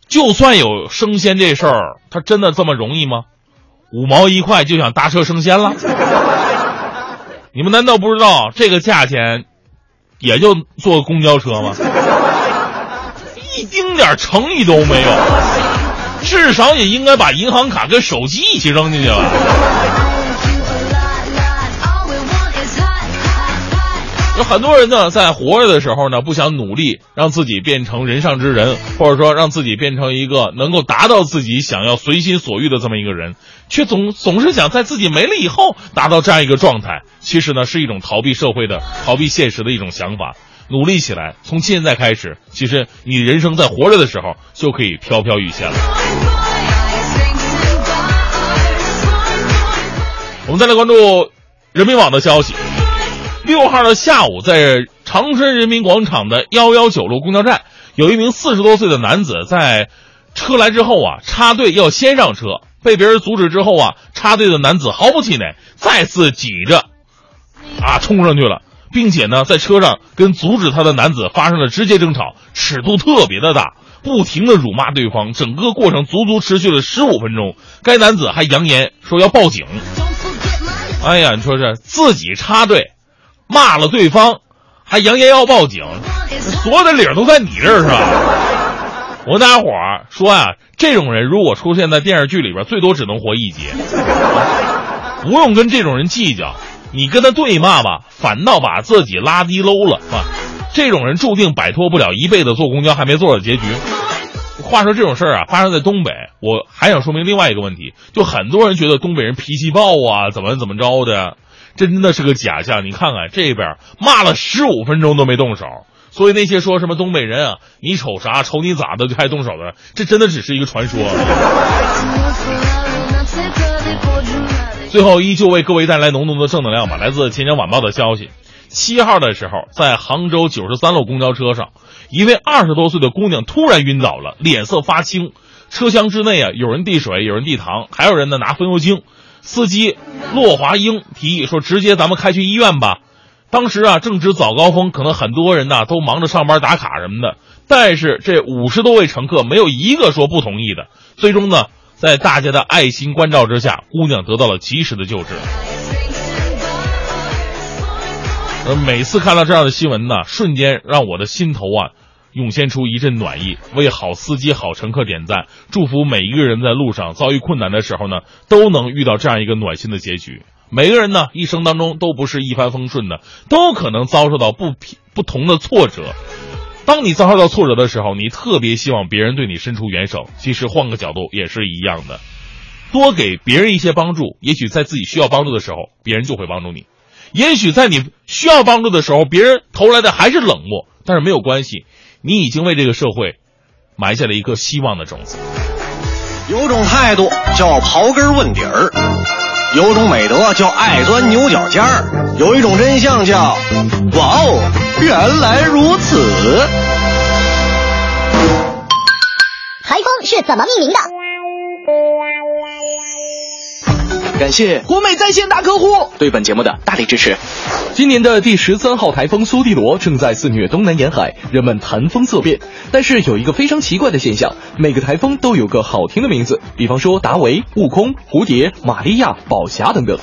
就算有升仙这事儿，它真的这么容易吗？五毛一块就想搭车升仙了？[laughs] 你们难道不知道这个价钱，也就坐公交车吗？一丁点诚意都没有，至少也应该把银行卡跟手机一起扔进去吧。有很多人呢，在活着的时候呢，不想努力让自己变成人上之人，或者说让自己变成一个能够达到自己想要随心所欲的这么一个人，却总总是想在自己没了以后达到这样一个状态。其实呢，是一种逃避社会的、逃避现实的一种想法。努力起来，从现在开始，其实你人生在活着的时候就可以飘飘欲仙了。我们再来关注人民网的消息。六号的下午，在长春人民广场的幺幺九路公交站，有一名四十多岁的男子在车来之后啊，插队要先上车，被别人阻止之后啊，插队的男子毫不气馁，再次挤着啊冲上去了，并且呢，在车上跟阻止他的男子发生了直接争吵，尺度特别的大，不停的辱骂对方，整个过程足足持续了十五分钟。该男子还扬言说要报警。哎呀，你说是自己插队。骂了对方，还扬言要报警，所有的理儿都在你这儿是吧？我跟大家伙儿说呀，这种人如果出现在电视剧里边，最多只能活一集，不用跟这种人计较。你跟他对骂吧，反倒把自己拉低 low 了啊！这种人注定摆脱不了一辈子坐公交还没坐的结局。话说这种事儿啊，发生在东北，我还想说明另外一个问题，就很多人觉得东北人脾气暴啊，怎么怎么着的。真的是个假象，你看看这边骂了十五分钟都没动手，所以那些说什么东北人啊，你瞅啥瞅你咋的就开动手的，这真的只是一个传说。[laughs] 最后依旧为各位带来浓浓的正能量吧。来自《钱江晚报》的消息，七号的时候，在杭州九十三路公交车上，一位二十多岁的姑娘突然晕倒了，脸色发青，车厢之内啊有人递水，有人递糖，还有人呢拿风油精。司机骆华英提议说：“直接咱们开去医院吧。”当时啊，正值早高峰，可能很多人呢都忙着上班打卡什么的。但是这五十多位乘客没有一个说不同意的。最终呢，在大家的爱心关照之下，姑娘得到了及时的救治。呃，每次看到这样的新闻呢，瞬间让我的心头啊。涌现出一阵暖意，为好司机、好乘客点赞，祝福每一个人在路上遭遇困难的时候呢，都能遇到这样一个暖心的结局。每个人呢，一生当中都不是一帆风顺的，都可能遭受到不不同的挫折。当你遭受到挫折的时候，你特别希望别人对你伸出援手。其实换个角度也是一样的，多给别人一些帮助，也许在自己需要帮助的时候，别人就会帮助你；也许在你需要帮助的时候，别人投来的还是冷漠，但是没有关系。你已经为这个社会埋下了一颗希望的种子。有种态度叫刨根问底儿，有种美德叫爱钻牛角尖儿，有一种真相叫哇哦，原来如此。台风是怎么命名的？感谢国美在线大客户对本节目的大力支持。今年的第十三号台风苏蒂罗正在肆虐东南沿海，人们谈风色变。但是有一个非常奇怪的现象，每个台风都有个好听的名字，比方说达维、悟空、蝴蝶、玛利亚、宝霞等等。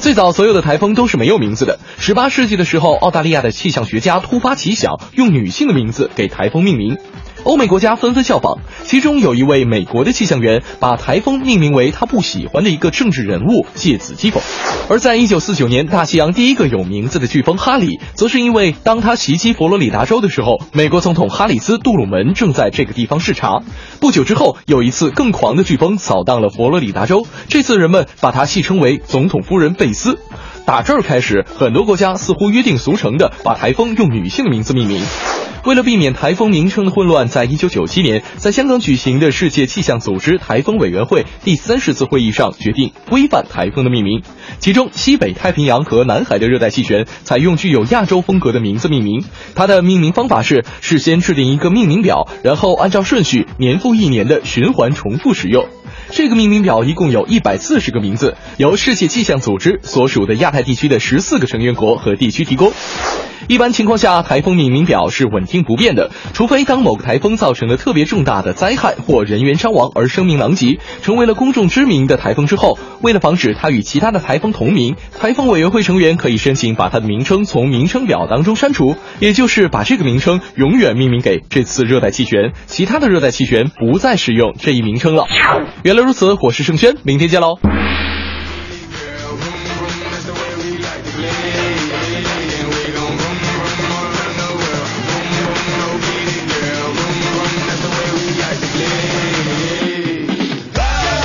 最早所有的台风都是没有名字的。十八世纪的时候，澳大利亚的气象学家突发奇想，用女性的名字给台风命名。欧美国家纷纷效仿，其中有一位美国的气象员把台风命名为他不喜欢的一个政治人物，借此讥讽。而在一九四九年，大西洋第一个有名字的飓风哈里，则是因为当他袭击佛罗里达州的时候，美国总统哈里斯·杜鲁门正在这个地方视察。不久之后，有一次更狂的飓风扫荡了佛罗里达州，这次人们把它戏称为“总统夫人贝斯”。打这儿开始，很多国家似乎约定俗成的把台风用女性名字命名。为了避免台风名称的混乱，在一九九七年在香港举行的世界气象组织台风委员会第三十次会议上决定规范台风的命名。其中，西北太平洋和南海的热带气旋采用具有亚洲风格的名字命名。它的命名方法是事先制定一个命名表，然后按照顺序年复一年的循环重复使用。这个命名表一共有一百四十个名字，由世界气象组织所属的亚太地区的十四个成员国和地区提供。一般情况下，台风命名表是稳定不变的，除非当某个台风造成了特别重大的灾害或人员伤亡而声名狼藉，成为了公众知名的台风之后，为了防止它与其他的台风同名，台风委员会成员可以申请把它的名称从名称表当中删除，也就是把这个名称永远命名给这次热带气旋，其他的热带气旋不再使用这一名称了。原来如此，我是盛轩，明天见喽。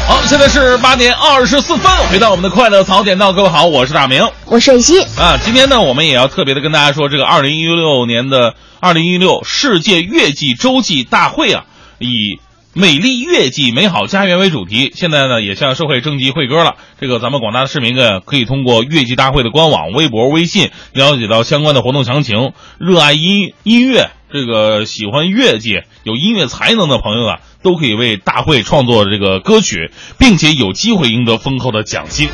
好，现在是八点二十四分，回到我们的快乐槽点到，各位好，我是大明，我是蕊希啊。今天呢，我们也要特别的跟大家说，这个二零一六年的二零一六世界月季洲际大会啊，以美丽月季美好家园为主题，现在呢也向社会征集会歌了。这个咱们广大的市民呢，可以通过月季大会的官网、微博、微信了解到相关的活动详情。热爱音音乐，这个喜欢乐季、有音乐才能的朋友啊，都可以为大会创作这个歌曲，并且有机会赢得丰厚的奖金。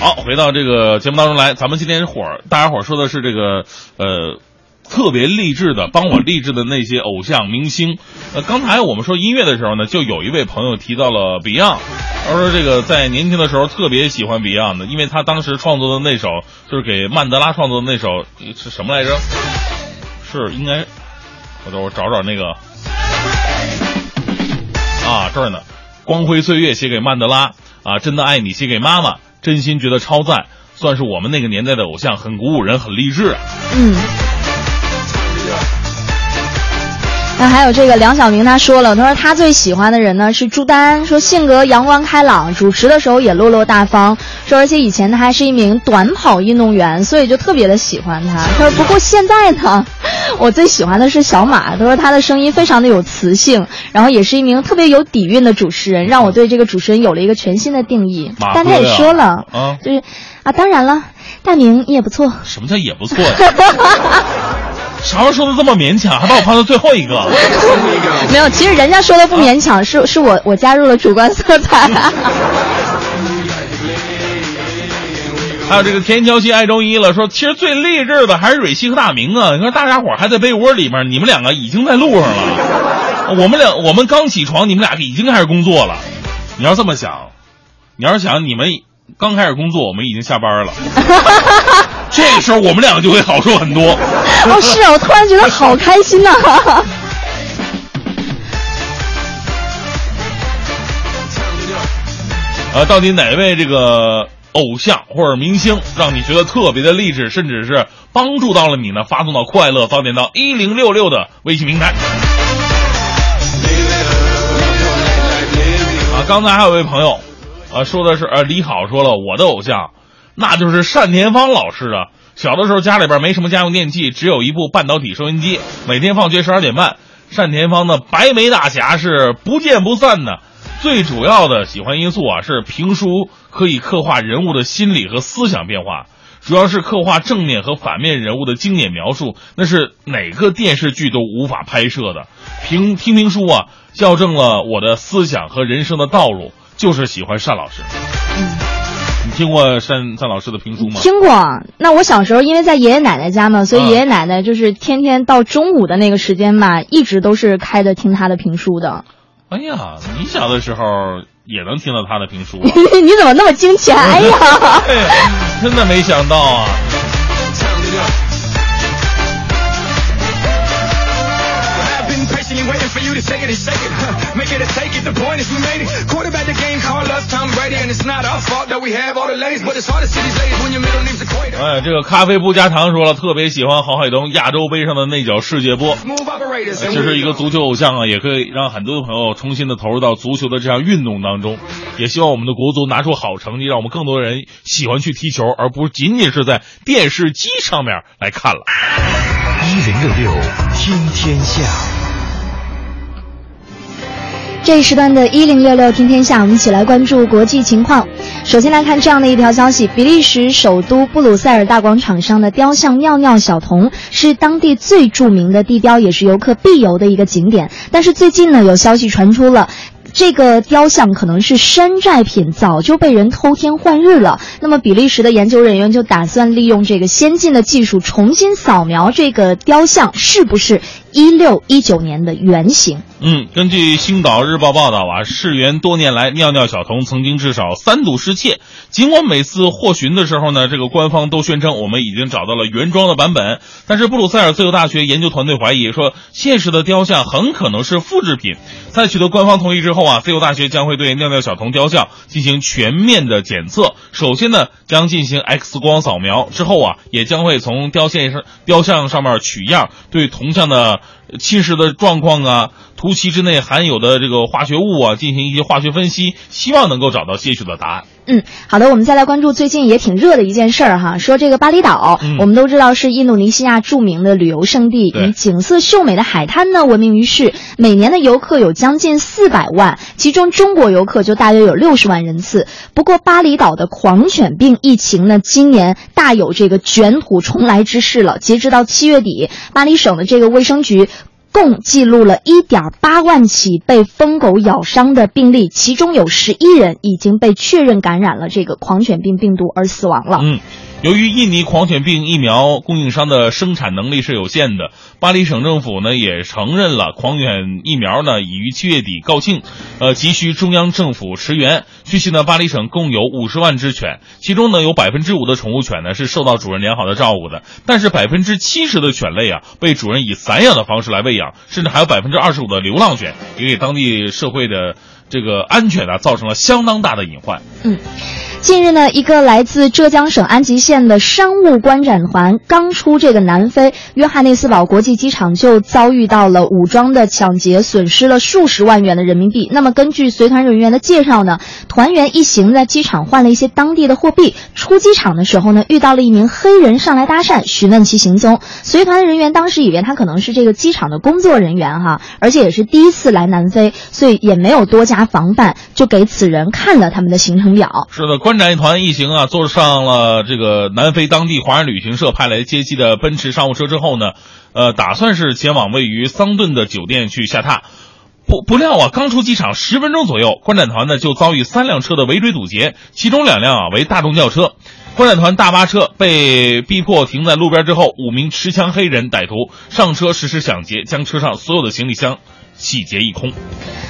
好，回到这个节目当中来，咱们今天伙儿大家伙儿说的是这个呃。特别励志的，帮我励志的那些偶像明星。呃，刚才我们说音乐的时候呢，就有一位朋友提到了 Beyond，他说这个在年轻的时候特别喜欢 Beyond 的，因为他当时创作的那首就是给曼德拉创作的那首是什么来着？是应该，我等会找找那个啊这儿呢，光辉岁月写给曼德拉啊，真的爱你写给妈妈，真心觉得超赞，算是我们那个年代的偶像，很鼓舞人，很励志。嗯。那还有这个梁晓明，他说了，他说他最喜欢的人呢是朱丹，说性格阳光开朗，主持的时候也落落大方，说而且以前 [laughs] 他还是一名短跑运动员，所以就特别的喜欢他。他说不过现在呢，我最喜欢的是小马，他说他的声音非常的有磁性，然后也是一名特别有底蕴的主持人，让我对这个主持人有了一个全新的定义。但他也说了，啊，就是啊，当然了，大明也不错。什么叫也不错呀？[laughs] 啥时候说的这么勉强，还把我 [laughs] 放到最后一个？没有，其实人家说的不勉强，是是我我加入了主观色彩。还有这个田乔西爱周一了，说其实最励志的还是蕊希和大明啊！你看大家伙还在被窝里面，你们两个已经在路上了。我们俩我们刚起床，你们俩已经开始工作了。你要这么想，你要是想你们刚开始工作，我们已经下班了。[laughs] 这个时候我们两个就会好受很多。[laughs] 哦，是啊，我突然觉得好开心呐、[laughs] 呃，到底哪位这个偶像或者明星让你觉得特别的励志，甚至是帮助到了你呢？发送到快乐早点到一零六六的微信平台。啊，刚才还有位朋友，啊，说的是呃，李好说了，我的偶像，那就是单田芳老师啊。小的时候家里边没什么家用电器，只有一部半导体收音机。每天放学十二点半，单田芳的白眉大侠是不见不散的。最主要的喜欢因素啊，是评书可以刻画人物的心理和思想变化，主要是刻画正面和反面人物的经典描述，那是哪个电视剧都无法拍摄的。评听评书啊，校正了我的思想和人生的道路，就是喜欢单老师。听过单单老师的评书吗？听过。那我小时候因为在爷爷奶奶家嘛，所以爷爷奶奶就是天天到中午的那个时间嘛，一直都是开着听他的评书的。哎呀，你小的时候也能听到他的评书。[laughs] 你怎么那么惊奇？哎呀。真的没想到啊。哎，这个咖啡不加糖说了，特别喜欢郝海东亚洲杯上的那脚世界波。其实一个足球偶像啊，也可以让很多的朋友重新的投入到足球的这项运动当中。也希望我们的国足拿出好成绩，让我们更多人喜欢去踢球，而不仅仅是在电视机上面来看了。一零六六听天下。这一时段的“一零六六听天下”，我们一起来关注国际情况。首先来看这样的一条消息：比利时首都布鲁塞尔大广场上的雕像“尿尿小童”是当地最著名的地标，也是游客必游的一个景点。但是最近呢，有消息传出了。这个雕像可能是山寨品，早就被人偷天换日了。那么，比利时的研究人员就打算利用这个先进的技术，重新扫描这个雕像是不是一六一九年的原型。嗯，根据《星岛日报》报道啊，世园多年来尿尿小童曾经至少三度失窃。尽管每次获寻的时候呢，这个官方都宣称我们已经找到了原装的版本，但是布鲁塞尔自由大学研究团队怀疑说，现实的雕像很可能是复制品。在取得官方同意之后啊，自由大学将会对尿尿小童雕像进行全面的检测。首先呢，将进行 X 光扫描，之后啊，也将会从雕像上雕像上面取样，对铜像的侵蚀的状况啊。涂漆之内含有的这个化学物啊，进行一些化学分析，希望能够找到些许的答案。嗯，好的，我们再来关注最近也挺热的一件事儿哈，说这个巴厘岛，嗯我们都知道是印度尼西亚著名的旅游胜地，以景色秀美的海滩呢闻名于世，每年的游客有将近四百万，其中中国游客就大约有六十万人次。不过巴厘岛的狂犬病疫情呢，今年大有这个卷土重来之势了。截止到七月底，巴厘省的这个卫生局。共记录了一点八万起被疯狗咬伤的病例，其中有十一人已经被确认感染了这个狂犬病病毒而死亡了。嗯，由于印尼狂犬病疫苗供应商的生产能力是有限的，巴黎省政府呢也承认了狂犬疫苗呢已于七月底告罄，呃，急需中央政府驰援。据悉呢，巴黎省共有五十万只犬，其中呢有百分之五的宠物犬呢是受到主人良好的照顾的，但是百分之七十的犬类啊被主人以散养的方式来喂养，甚至还有百分之二十五的流浪犬，也给当地社会的这个安全啊造成了相当大的隐患。嗯。近日呢，一个来自浙江省安吉县的商务观展团刚出这个南非约翰内斯堡国际机场，就遭遇到了武装的抢劫，损失了数十万元的人民币。那么根据随团人员的介绍呢，团员一行在机场换了一些当地的货币，出机场的时候呢，遇到了一名黑人上来搭讪，询问其行踪。随团人员当时以为他可能是这个机场的工作人员哈，而且也是第一次来南非，所以也没有多加防范，就给此人看了他们的行程表。是的，观展团一行啊，坐上了这个南非当地华人旅行社派来接机的奔驰商务车之后呢，呃，打算是前往位于桑顿的酒店去下榻。不不料啊，刚出机场十分钟左右，观展团呢就遭遇三辆车的围追堵截，其中两辆啊为大众轿车。观展团大巴车被逼迫停在路边之后，五名持枪黑人歹徒上车实施抢劫，将车上所有的行李箱细节一空。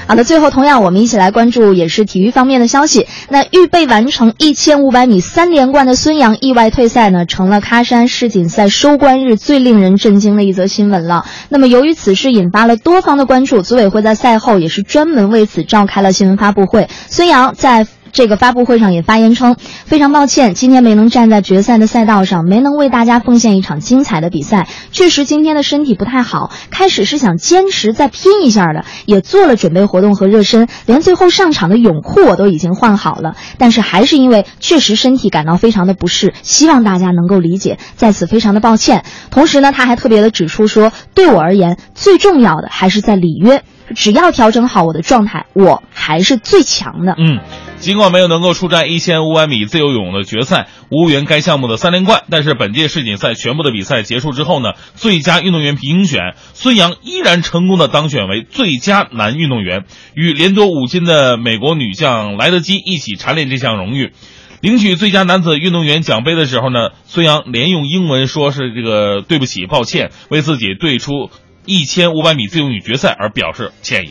好的，最后同样我们一起来关注也是体育方面的消息。那预备完成一千五百米三连冠的孙杨意外退赛呢，成了喀山世锦赛收官日最令人震惊的一则新闻了。那么由于此事引发了多方的关注，组委会在赛后也是专门为此召开了新闻发布会。孙杨在。这个发布会上也发言称，非常抱歉，今天没能站在决赛的赛道上，没能为大家奉献一场精彩的比赛。确实今天的身体不太好，开始是想坚持再拼一下的，也做了准备活动和热身，连最后上场的泳裤我都已经换好了。但是还是因为确实身体感到非常的不适，希望大家能够理解，在此非常的抱歉。同时呢，他还特别的指出说，对我而言，最重要的还是在里约。只要调整好我的状态，我还是最强的。嗯，尽管没有能够出战一千五百米自由泳的决赛，无缘该项目的三连冠，但是本届世锦赛全部的比赛结束之后呢，最佳运动员评选，孙杨依然成功的当选为最佳男运动员，与连夺五金的美国女将莱德基一起蝉联这项荣誉。领取最佳男子运动员奖杯的时候呢，孙杨连用英文说是这个对不起、抱歉，为自己对出。一千五百米自由女决赛而表示歉意。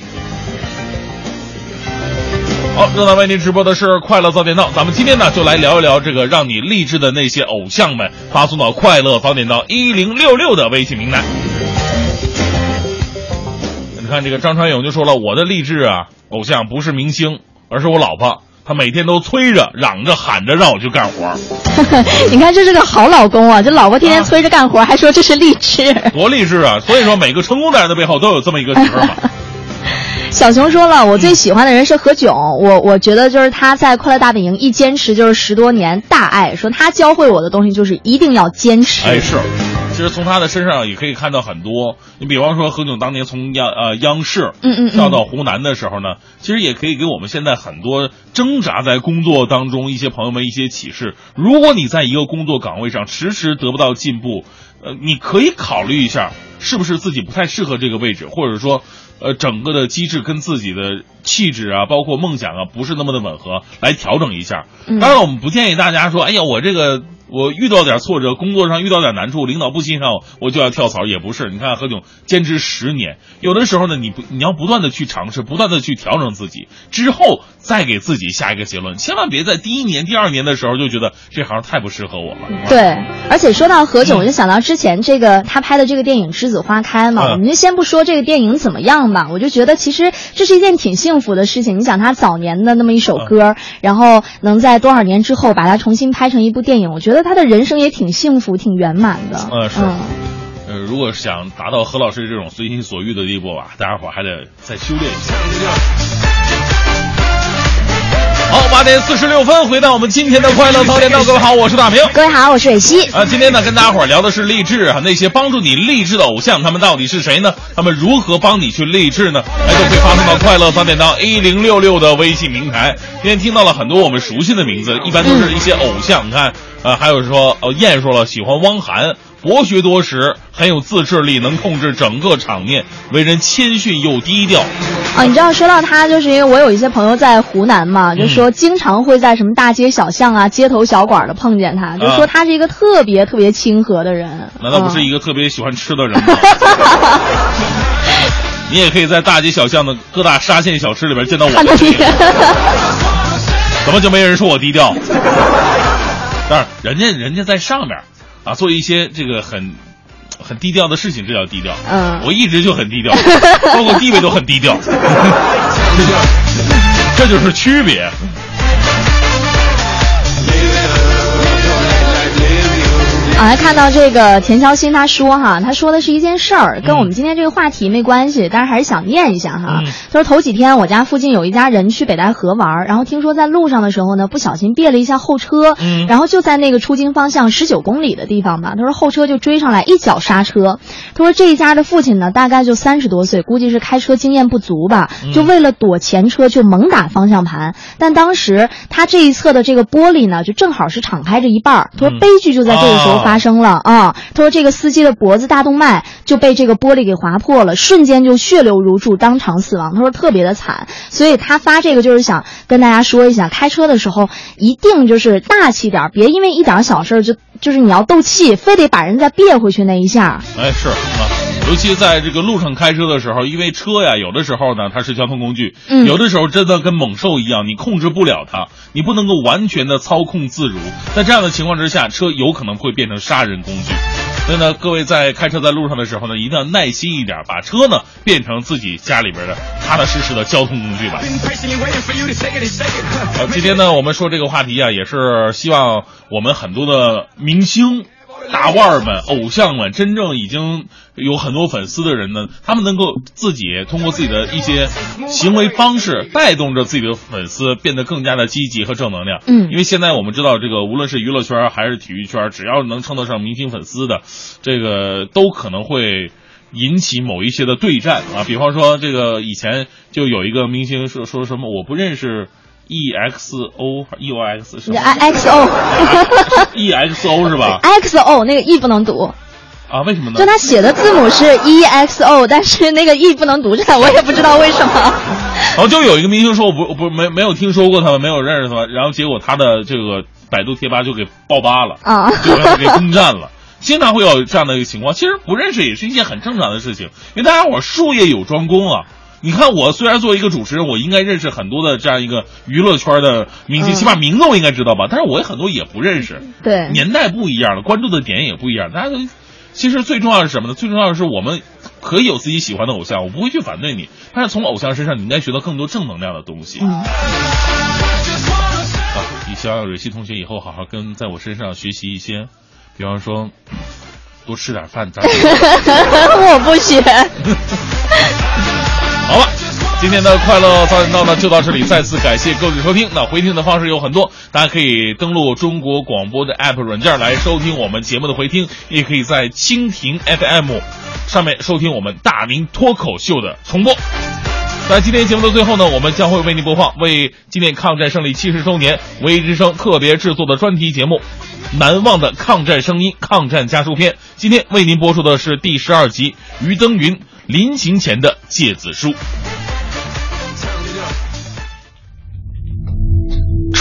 好，正在为您直播的是《快乐早点到》，咱们今天呢就来聊一聊这个让你励志的那些偶像们，发送到“快乐早点到一零六六”的微信平台。你看，这个张传勇就说了，我的励志啊，偶像不是明星，而是我老婆。她每天都催着、嚷着、喊着让我去干活儿，[laughs] 你看这是个好老公啊！这老婆天天催着干活，还说这是励志。多励志啊！所以说，每个成功男人的背后都有这么一个媳妇儿嘛。[laughs] 小熊说了，我最喜欢的人是何炅，我我觉得就是他在快乐大本营一坚持就是十多年，大爱。说他教会我的东西就是一定要坚持。哎，是，其实从他的身上也可以看到很多。你比方说何炅当年从央呃央视嗯嗯嗯调到湖南的时候呢，其实也可以给我们现在很多挣扎在工作当中一些朋友们一些启示。如果你在一个工作岗位上迟迟得不到进步，呃，你可以考虑一下是不是自己不太适合这个位置，或者说。呃，整个的机制跟自己的气质啊，包括梦想啊，不是那么的吻合，来调整一下。嗯当然，我们不建议大家说，哎呀，我这个我遇到点挫折，工作上遇到点难处，领导不欣赏我，我就要跳槽，也不是。你看何炅坚持十年，有的时候呢，你不你要不断的去尝试，不断的去调整自己，之后再给自己下一个结论，千万别在第一年、第二年的时候就觉得这行太不适合我了。对，而且说到何炅，嗯我就想到之前这个他拍的这个电影《栀子花开》嘛，嗯我们就先不说这个电影怎么样吧，我就觉得其实这是一件挺幸福的事情。你想他早年的那么一首嗯歌，然后能在多少年之后把它重新拍成一部电影，我觉得他的人生也挺幸福、挺圆满的。嗯，是。呃，如果想达到何老师这种随心所欲的地步吧，大家伙儿还得再修炼一下。好，八点四十六分，回到我们今天的快乐早点到，各位好，我是大明。各位好，我是蕊希。啊，今天呢，跟大家伙儿聊的是励志啊，那些帮助你励志的偶像，他们到底是谁呢？他们如何帮你去励志呢？哎，都可以发送到快乐早点到 A 零六六的微信平台。今天听到了很多我们熟悉的名字，一般都是一些偶像。你看，呃，还有说，呃，燕说了，喜欢汪涵。博学多识，很有自制力，能控制整个场面，为人谦逊又低调。啊，你知道说到他，就是因为我有一些朋友在湖南嘛，嗯就说经常会在什么大街小巷啊、街头小馆的碰见他，就说他是一个特别特别亲和的人。啊难道不是一个特别喜欢吃的人吗？[laughs] 你也可以在大街小巷的各大沙县小吃里边见到我。[laughs] 怎么就没人说我低调？但是，人家人家在上面啊，做一些这个很很低调的事情，这叫低调。嗯，我一直就很低调，包括地位都很低调，[laughs] 这就是区别。啊，来看到这个田乔欣，他说哈，他说的是一件事儿，跟我们今天这个话题没关系，但是还是想念一下哈。嗯。他说头几天我家附近有一家人去北戴河玩，然后听说在路上的时候呢，不小心别了一下后车，嗯。然后就在那个出京方向十九公里的地方吧，他说后车就追上来一脚刹车。他说这一家的父亲呢，大概就三十多岁，估计是开车经验不足吧，就为了躲前车就猛打方向盘，但当时他这一侧的这个玻璃呢，就正好是敞开着一半儿。他说悲剧就在这个时候发发生了啊！他说这个司机的脖子大动脉就被这个玻璃给划破了，瞬间就血流如注，当场死亡。他说特别的惨，所以他发这个就是想跟大家说一下，开车的时候一定就是大气点，别因为一点小事儿就就是你要斗气，非得把人再别回去那一下。哎，是啊，尤其在这个路上开车的时候，因为车呀，有的时候呢它是交通工具，嗯有的时候真的跟猛兽一样，你控制不了它，你不能够完全的操控自如。在这样的情况之下，车有可能会变成杀人工具。所以呢，各位在开车在路上的时候呢，一定要耐心一点，把车呢变成自己家里边的踏踏实实的交通工具吧。好，今天呢，我们说这个话题啊，也是希望我们很多的明星。大腕儿们、偶像们，真正已经有很多粉丝的人呢，他们能够自己通过自己的一些行为方式，带动着自己的粉丝变得更加的积极和正能量。嗯因为现在我们知道，这个无论是娱乐圈还是体育圈，只要能称得上明星粉丝的，这个都可能会。引起某一些的对战啊，比方说这个以前就有一个明星说说什么我不认识 E X O E O X 什么 X O [laughs] E X O 是吧？X O 那个 E 不能读，啊，为什么呢？就他写的字母是 E X O，但是那个 E 不能读，这我也不知道为什么。然后就有一个明星说，我不我不没没有听说过他们，没有认识他们，然后结果他的这个百度贴吧就给爆吧了啊就给攻占了。经常会有这样的一个情况，其实不认识也是一件很正常的事情，因为大家伙术业有专攻啊。你看，我虽然作为一个主持人，我应该认识很多的这样一个娱乐圈的明星，嗯起码名字我应该知道吧？但是我也很多也不认识，对，年代不一样了，关注的点也不一样。大家都，其实最重要的是什么呢？最重要的是我们可以有自己喜欢的偶像，我不会去反对你，但是从偶像身上你应该学到更多正能量的东西。嗯。你希望蕊希同学以后好好跟在我身上学习一些，比方说多吃点饭。[laughs] 我不学。今天的快乐早点到呢就到这里，再次感谢各位收听。那回听的方式有很多，大家可以登录中国广播的 App 软件来收听我们节目的回听，也可以在蜻蜓 FM 上面收听我们大明脱口秀的重播。在今天节目的最后呢，我们将会为您播放为纪念抗战胜利七十周年唯一之声特别制作的专题节目《难忘的抗战声音：抗战家书篇》。今天为您播出的是第十二集《于登云临行前的诫子书》。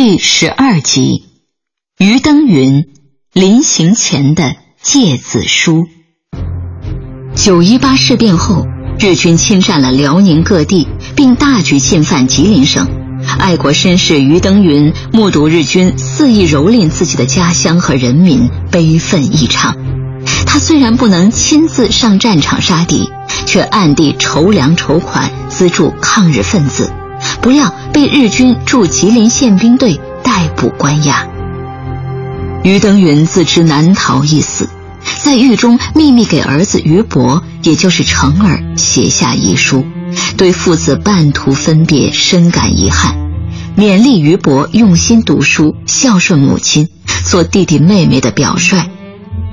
第十二集，于登云临行前的诫子书。九一八事变后。日军侵占了辽宁各地，并大举进犯吉林省。爱国绅士于登云目睹日军肆意蹂躏自己的家乡和人民，悲愤异常。他虽然不能亲自上战场杀敌，却暗地筹粮筹款，资助抗日分子，不料被日军驻吉林宪兵队逮捕关押。于登云自知难逃一死。在狱中秘密给儿子于伯，也就是成儿写下遗书，对父子半途分别深感遗憾，勉励于伯用心读书，孝顺母亲，做弟弟妹妹的表率。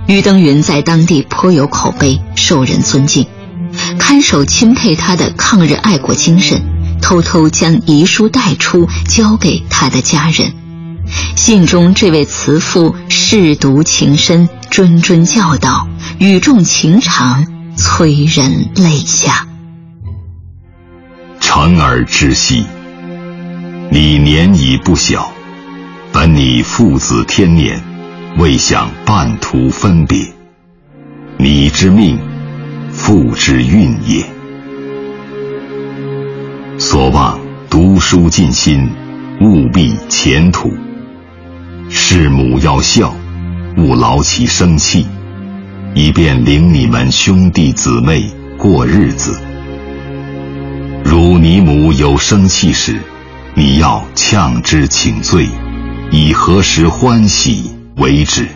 于登云在当地颇有口碑，受人尊敬。看守钦佩他的抗日爱国精神，偷偷将遗书带出，交给他的家人。信中，这位慈父舐犊情深，谆谆教导，语重情长，催人泪下。成儿知悉，你年已不小，本你父子天年，未想半途分别。你之命，父之运也。所望读书尽心，务必前途。弑母要孝，勿劳其生气，以便领你们兄弟姊妹过日子。如你母有生气时，你要呛之请罪，以何时欢喜为止。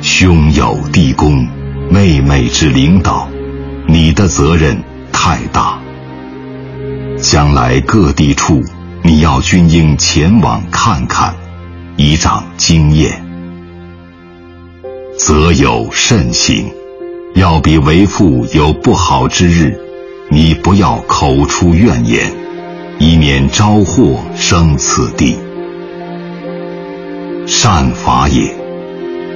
兄友弟恭，妹妹之领导，你的责任太大。将来各地处。你要均应前往看看，以长经验，则有慎行。要比为父有不好之日，你不要口出怨言，以免招祸生此地。善法也，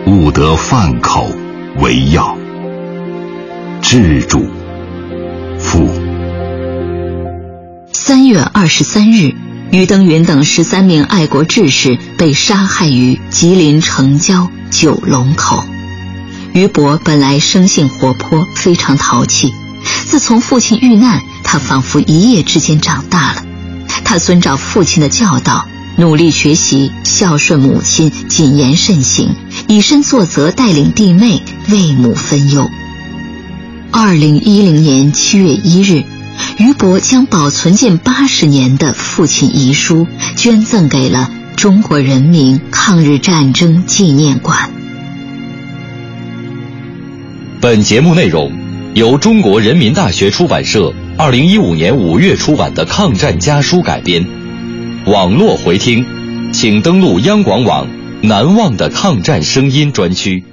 勿得犯口为要。治主，父。三月二十三日。于登云等十三名爱国志士被杀害于吉林城郊九龙口。于伯本来生性活泼，非常淘气。自从父亲遇难，他仿佛一夜之间长大了。他遵照父亲的教导，努力学习，孝顺母亲，谨言慎行，以身作则，带领弟妹为母分忧。二零一零年七月一日。于伯将保存近八十年的父亲遗书捐赠给了中国人民抗日战争纪念馆。本节目内容由中国人民大学出版社二零一五年五月出版的《抗战家书》改编。网络回听，请登录央广网“难忘的抗战声音”专区。